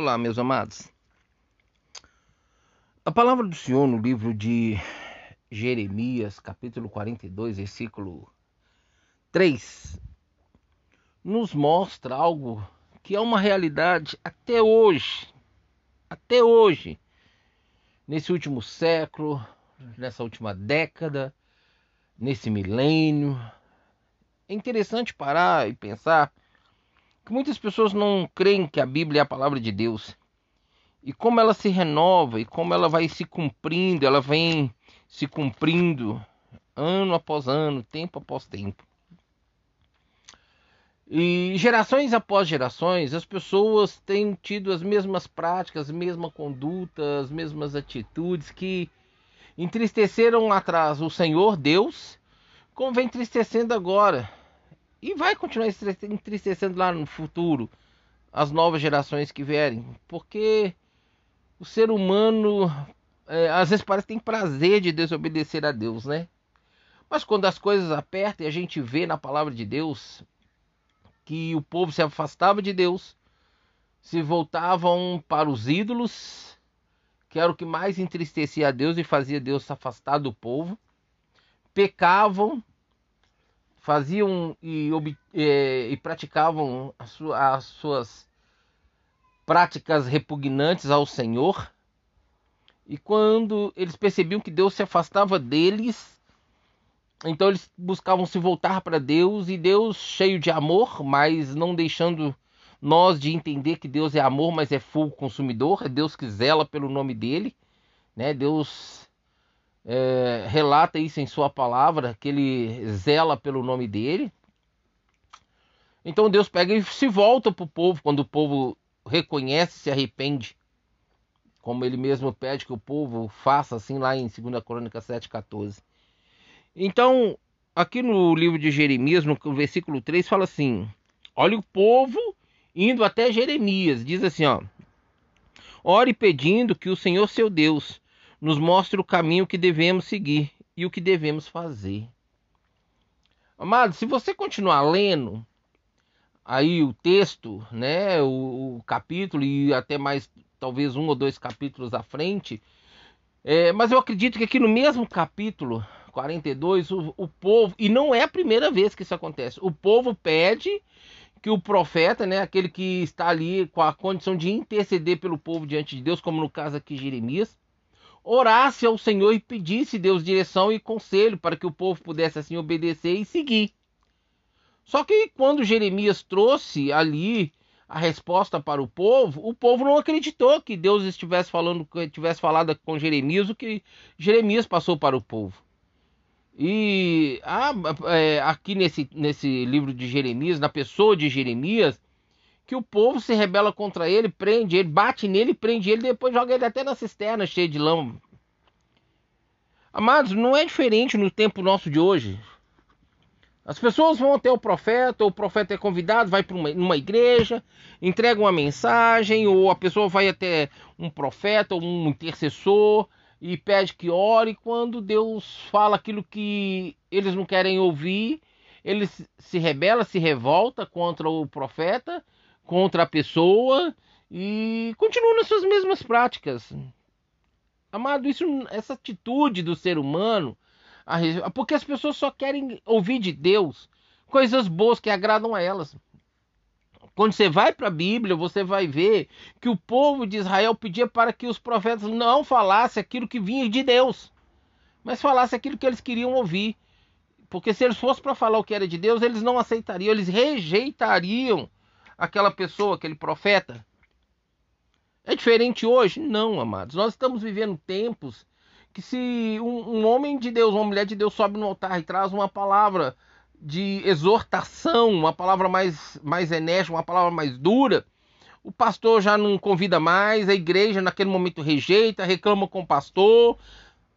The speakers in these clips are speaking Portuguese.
Olá, meus amados. A palavra do Senhor no livro de Jeremias, capítulo 42, versículo 3, nos mostra algo que é uma realidade até hoje. Até hoje. Nesse último século, nessa última década, nesse milênio. É interessante parar e pensar que muitas pessoas não creem que a Bíblia é a palavra de Deus. E como ela se renova e como ela vai se cumprindo, ela vem se cumprindo ano após ano, tempo após tempo. E gerações após gerações, as pessoas têm tido as mesmas práticas, mesma conduta, as mesmas atitudes que entristeceram lá atrás o Senhor Deus, como vem entristecendo agora e vai continuar entristecendo lá no futuro as novas gerações que vierem, porque o ser humano é, às vezes parece que tem prazer de desobedecer a Deus, né? Mas quando as coisas apertam e a gente vê na palavra de Deus que o povo se afastava de Deus, se voltavam para os ídolos, que era o que mais entristecia a Deus e fazia Deus se afastar do povo, pecavam faziam e, e, e praticavam as, as suas práticas repugnantes ao Senhor. E quando eles percebiam que Deus se afastava deles, então eles buscavam se voltar para Deus e Deus cheio de amor, mas não deixando nós de entender que Deus é amor, mas é fogo consumidor, é Deus que zela pelo nome dele, né? Deus é, relata isso em sua palavra, que ele zela pelo nome dele. Então Deus pega e se volta para o povo quando o povo reconhece se arrepende. Como ele mesmo pede que o povo faça assim lá em 2 Crônica 7,14. Então, aqui no livro de Jeremias, no versículo 3, fala assim: Olha o povo indo até Jeremias, diz assim: ó, Ore pedindo que o Senhor seu Deus nos mostra o caminho que devemos seguir e o que devemos fazer. Amado, se você continuar lendo aí o texto, né, o, o capítulo e até mais talvez um ou dois capítulos à frente, é, mas eu acredito que aqui no mesmo capítulo 42, o, o povo, e não é a primeira vez que isso acontece, o povo pede que o profeta, né, aquele que está ali com a condição de interceder pelo povo diante de Deus, como no caso aqui Jeremias, orasse ao Senhor e pedisse Deus direção e conselho para que o povo pudesse assim obedecer e seguir. Só que quando Jeremias trouxe ali a resposta para o povo, o povo não acreditou que Deus estivesse falando, tivesse falado com Jeremias o que Jeremias passou para o povo. E ah, é, aqui nesse, nesse livro de Jeremias, na pessoa de Jeremias, que o povo se rebela contra ele, prende ele, bate nele, prende ele, depois joga ele até na cisterna cheia de lama. Amados, não é diferente no tempo nosso de hoje. As pessoas vão até o profeta, o profeta é convidado, vai para uma, uma igreja, entrega uma mensagem, ou a pessoa vai até um profeta ou um intercessor e pede que ore. Quando Deus fala aquilo que eles não querem ouvir, eles se rebela, se revolta contra o profeta contra a pessoa e continua nas suas mesmas práticas. Amado, isso, essa atitude do ser humano, porque as pessoas só querem ouvir de Deus coisas boas que agradam a elas. Quando você vai para a Bíblia, você vai ver que o povo de Israel pedia para que os profetas não falassem aquilo que vinha de Deus, mas falassem aquilo que eles queriam ouvir. Porque se eles fossem para falar o que era de Deus, eles não aceitariam, eles rejeitariam aquela pessoa, aquele profeta. É diferente hoje? Não, amados. Nós estamos vivendo tempos que se um, um, homem de Deus, uma mulher de Deus sobe no altar e traz uma palavra de exortação, uma palavra mais, mais enérgica, uma palavra mais dura, o pastor já não convida mais, a igreja naquele momento rejeita, reclama com o pastor.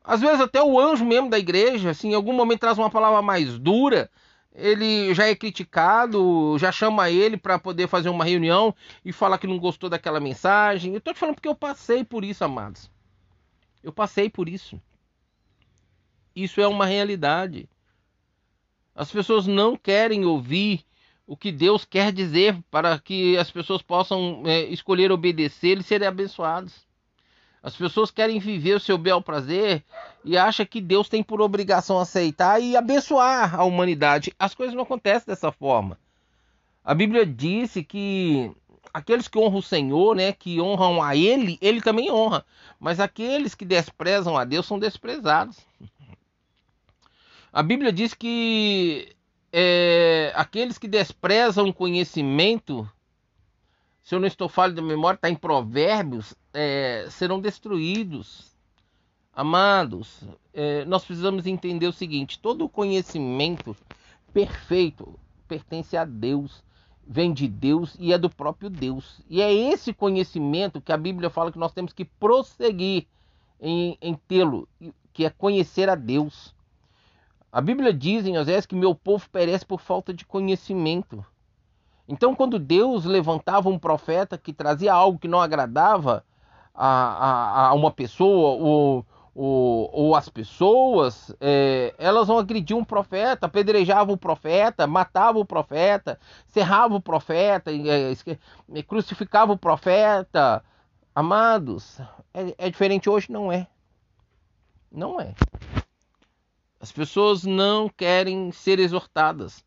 Às vezes até o anjo mesmo da igreja, assim, em algum momento traz uma palavra mais dura, ele já é criticado, já chama ele para poder fazer uma reunião e falar que não gostou daquela mensagem. Eu tô te falando porque eu passei por isso, amados. Eu passei por isso. Isso é uma realidade. As pessoas não querem ouvir o que Deus quer dizer para que as pessoas possam é, escolher obedecer e serem abençoados. As pessoas querem viver o seu bel prazer e acham que Deus tem por obrigação aceitar e abençoar a humanidade. As coisas não acontecem dessa forma. A Bíblia disse que aqueles que honram o Senhor, né, que honram a Ele, Ele também honra. Mas aqueles que desprezam a Deus são desprezados. A Bíblia diz que é, aqueles que desprezam o conhecimento, se eu não estou falando de memória, está em Provérbios, é, serão destruídos. Amados, é, nós precisamos entender o seguinte: todo conhecimento perfeito pertence a Deus, vem de Deus e é do próprio Deus. E é esse conhecimento que a Bíblia fala que nós temos que prosseguir em, em tê-lo, que é conhecer a Deus. A Bíblia diz em Osés que meu povo perece por falta de conhecimento. Então, quando Deus levantava um profeta que trazia algo que não agradava a, a, a uma pessoa ou, ou, ou as pessoas, é, elas vão agredir um profeta, apedrejavam o profeta, matavam o profeta, serravam o profeta, é, é, crucificavam o profeta. Amados, é, é diferente hoje? Não é. Não é. As pessoas não querem ser exortadas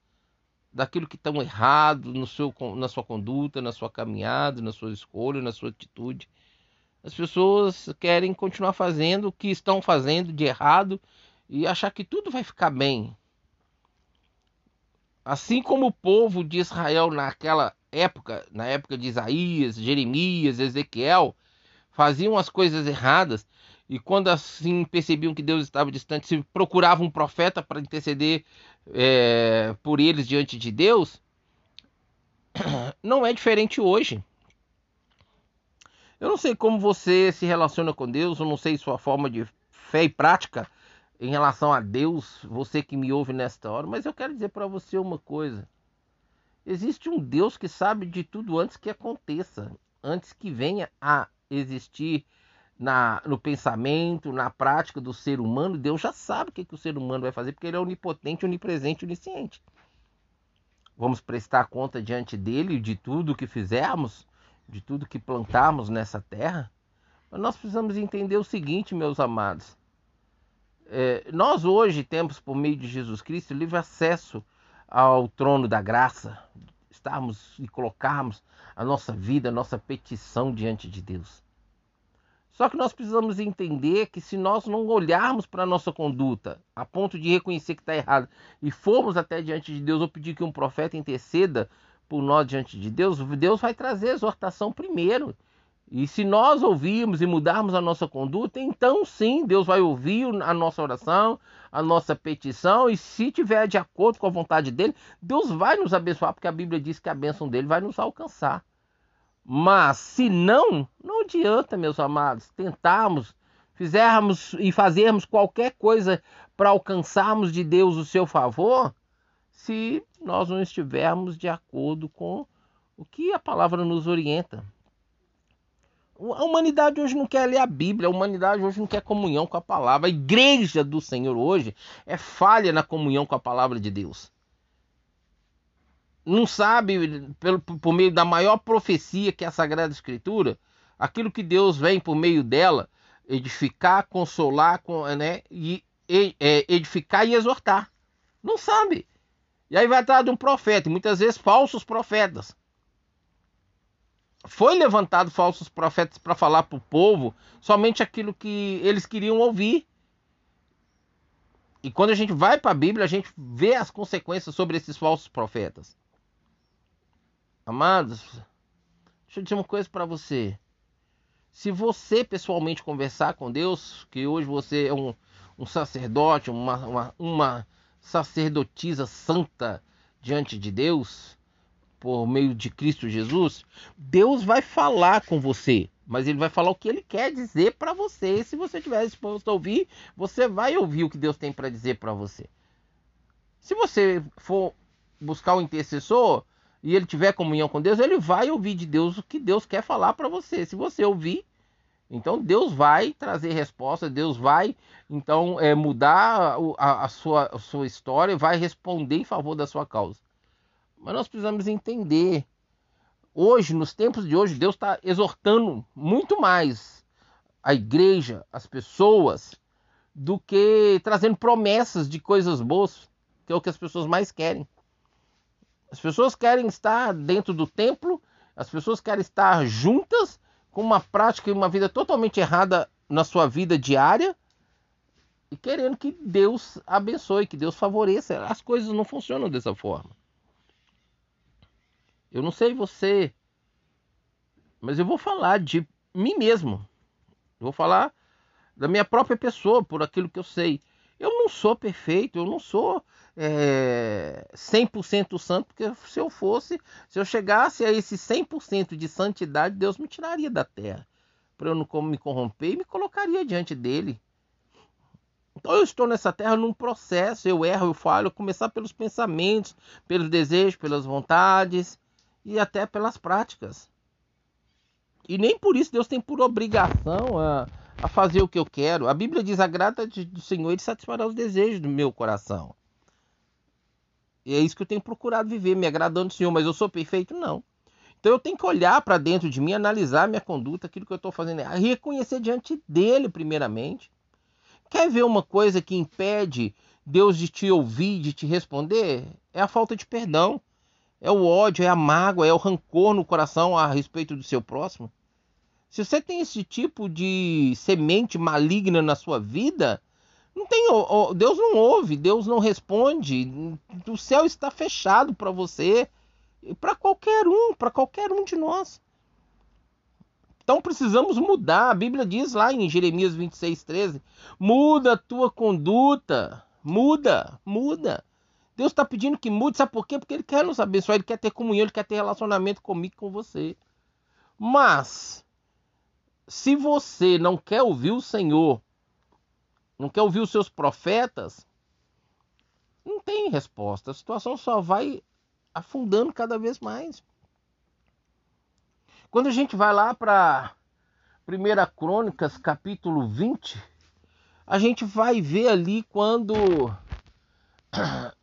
daquilo que estão errado no seu, na sua conduta, na sua caminhada, na sua escolha, na sua atitude. As pessoas querem continuar fazendo o que estão fazendo de errado e achar que tudo vai ficar bem. Assim como o povo de Israel naquela época, na época de Isaías, Jeremias, Ezequiel, faziam as coisas erradas, e quando assim percebiam que Deus estava distante, se procuravam um profeta para interceder é, por eles diante de Deus, não é diferente hoje. Eu não sei como você se relaciona com Deus, eu não sei sua forma de fé e prática em relação a Deus, você que me ouve nesta hora, mas eu quero dizer para você uma coisa. Existe um Deus que sabe de tudo antes que aconteça, antes que venha a existir na, no pensamento, na prática do ser humano, Deus já sabe o que, que o ser humano vai fazer, porque ele é onipotente, onipresente, onisciente. Vamos prestar conta diante dele de tudo que fizermos, de tudo que plantarmos nessa terra. Mas nós precisamos entender o seguinte, meus amados. É, nós hoje temos, por meio de Jesus Cristo, livre acesso ao trono da graça, estarmos e colocarmos a nossa vida, a nossa petição diante de Deus. Só que nós precisamos entender que se nós não olharmos para a nossa conduta a ponto de reconhecer que está errado e formos até diante de Deus ou pedir que um profeta interceda por nós diante de Deus, Deus vai trazer exortação primeiro. E se nós ouvirmos e mudarmos a nossa conduta, então sim, Deus vai ouvir a nossa oração, a nossa petição, e se tiver de acordo com a vontade dele, Deus vai nos abençoar, porque a Bíblia diz que a bênção dele vai nos alcançar. Mas se não, não adianta, meus amados, tentarmos, fizermos e fazermos qualquer coisa para alcançarmos de Deus o seu favor, se nós não estivermos de acordo com o que a palavra nos orienta. A humanidade hoje não quer ler a Bíblia, a humanidade hoje não quer comunhão com a palavra. A igreja do Senhor hoje é falha na comunhão com a palavra de Deus não sabe, pelo, por meio da maior profecia que é a Sagrada Escritura, aquilo que Deus vem por meio dela edificar, consolar, né, e, é, edificar e exortar. Não sabe. E aí vai atrás de um profeta, e muitas vezes falsos profetas. Foi levantado falsos profetas para falar para o povo somente aquilo que eles queriam ouvir. E quando a gente vai para a Bíblia, a gente vê as consequências sobre esses falsos profetas. Amados, deixa eu dizer uma coisa para você. Se você pessoalmente conversar com Deus, que hoje você é um, um sacerdote, uma, uma, uma sacerdotisa santa diante de Deus, por meio de Cristo Jesus, Deus vai falar com você, mas ele vai falar o que ele quer dizer para você. E se você tiver disposto a ouvir, você vai ouvir o que Deus tem para dizer para você. Se você for buscar um intercessor, e ele tiver comunhão com Deus, ele vai ouvir de Deus o que Deus quer falar para você. Se você ouvir, então Deus vai trazer resposta, Deus vai então é, mudar a, a, sua, a sua história, vai responder em favor da sua causa. Mas nós precisamos entender. Hoje, nos tempos de hoje, Deus está exortando muito mais a igreja, as pessoas, do que trazendo promessas de coisas boas, que é o que as pessoas mais querem. As pessoas querem estar dentro do templo, as pessoas querem estar juntas com uma prática e uma vida totalmente errada na sua vida diária e querendo que Deus abençoe, que Deus favoreça. As coisas não funcionam dessa forma. Eu não sei você, mas eu vou falar de mim mesmo. Eu vou falar da minha própria pessoa, por aquilo que eu sei. Eu não sou perfeito, eu não sou é, 100% santo, porque se eu fosse, se eu chegasse a esse 100% de santidade, Deus me tiraria da terra para eu não me corromper e me colocaria diante dele. Então eu estou nessa terra num processo, eu erro, eu falho, começar pelos pensamentos, pelos desejos, pelas vontades e até pelas práticas. E nem por isso Deus tem por obrigação a, a fazer o que eu quero. A Bíblia diz: agrada do Senhor e satisfará os desejos do meu coração. E é isso que eu tenho procurado viver, me agradando do Senhor. Mas eu sou perfeito? Não. Então eu tenho que olhar para dentro de mim, analisar minha conduta, aquilo que eu estou fazendo, reconhecer diante dele, primeiramente. Quer ver uma coisa que impede Deus de te ouvir, de te responder? É a falta de perdão. É o ódio, é a mágoa, é o rancor no coração a respeito do seu próximo. Se você tem esse tipo de semente maligna na sua vida, não tem, Deus não ouve, Deus não responde. O céu está fechado para você para qualquer um, para qualquer um de nós. Então precisamos mudar. A Bíblia diz lá em Jeremias 26, 13: muda a tua conduta, muda, muda. Deus está pedindo que mude, sabe por quê? Porque Ele quer nos abençoar, Ele quer ter comunhão, Ele quer ter relacionamento comigo com você. Mas se você não quer ouvir o Senhor, não quer ouvir os seus profetas, não tem resposta. A situação só vai afundando cada vez mais. Quando a gente vai lá para 1 Crônicas, capítulo 20, a gente vai ver ali quando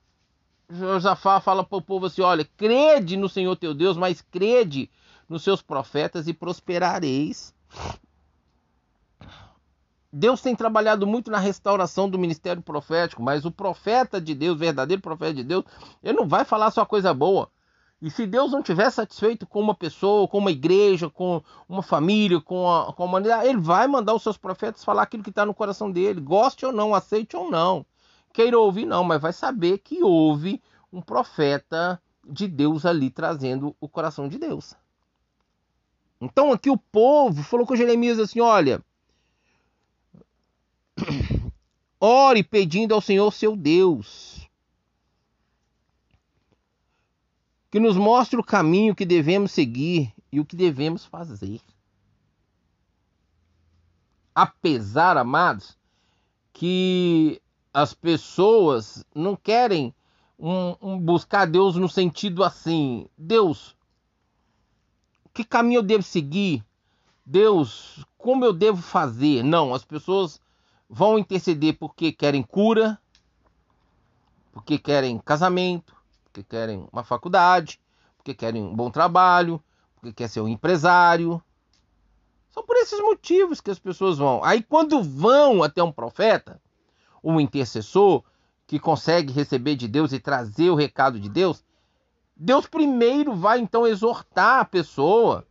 Josafá fala para o povo assim: olha, crede no Senhor teu Deus, mas crede nos seus profetas e prosperareis. Deus tem trabalhado muito na restauração do ministério profético, mas o profeta de Deus, verdadeiro profeta de Deus, ele não vai falar só coisa boa. E se Deus não estiver satisfeito com uma pessoa, com uma igreja, com uma família, com a, com humanidade, ele vai mandar os seus profetas falar aquilo que está no coração dele, goste ou não, aceite ou não, queira ouvir não, mas vai saber que houve um profeta de Deus ali trazendo o coração de Deus. Então aqui o povo falou com Jeremias assim: olha Ore pedindo ao Senhor seu Deus que nos mostre o caminho que devemos seguir e o que devemos fazer. Apesar, amados, que as pessoas não querem um, um buscar Deus no sentido assim, Deus, que caminho eu devo seguir? Deus, como eu devo fazer? Não, as pessoas vão interceder porque querem cura, porque querem casamento, porque querem uma faculdade, porque querem um bom trabalho, porque quer ser um empresário. São por esses motivos que as pessoas vão. Aí quando vão até um profeta, um intercessor que consegue receber de Deus e trazer o recado de Deus, Deus primeiro vai então exortar a pessoa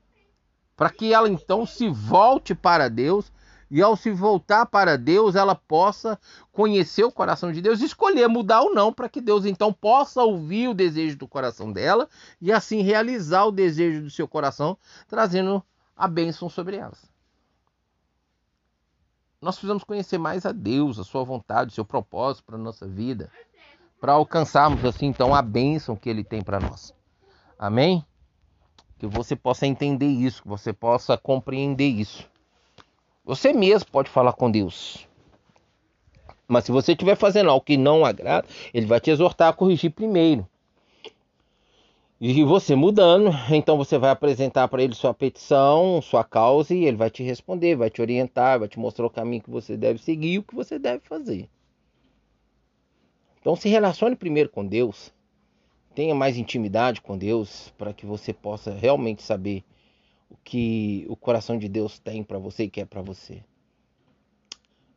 para que ela então se volte para Deus e ao se voltar para Deus, ela possa conhecer o coração de Deus, escolher mudar ou não, para que Deus então possa ouvir o desejo do coração dela e assim realizar o desejo do seu coração, trazendo a bênção sobre elas. Nós precisamos conhecer mais a Deus, a sua vontade, o seu propósito para a nossa vida, para alcançarmos assim então a bênção que ele tem para nós. Amém? Que você possa entender isso, que você possa compreender isso. Você mesmo pode falar com Deus. Mas se você estiver fazendo algo que não agrada, ele vai te exortar a corrigir primeiro. E você mudando, então você vai apresentar para ele sua petição, sua causa, e ele vai te responder, vai te orientar, vai te mostrar o caminho que você deve seguir e o que você deve fazer. Então se relacione primeiro com Deus. tenha mais intimidade com Deus, para que você possa realmente saber o que o coração de Deus tem para você e quer para você.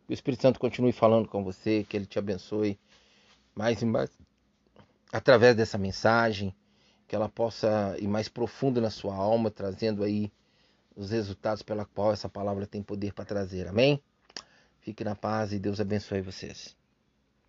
Que o Espírito Santo continue falando com você, que ele te abençoe mais e mais através dessa mensagem, que ela possa ir mais profundo na sua alma, trazendo aí os resultados pela qual essa palavra tem poder para trazer. Amém? Fique na paz e Deus abençoe vocês.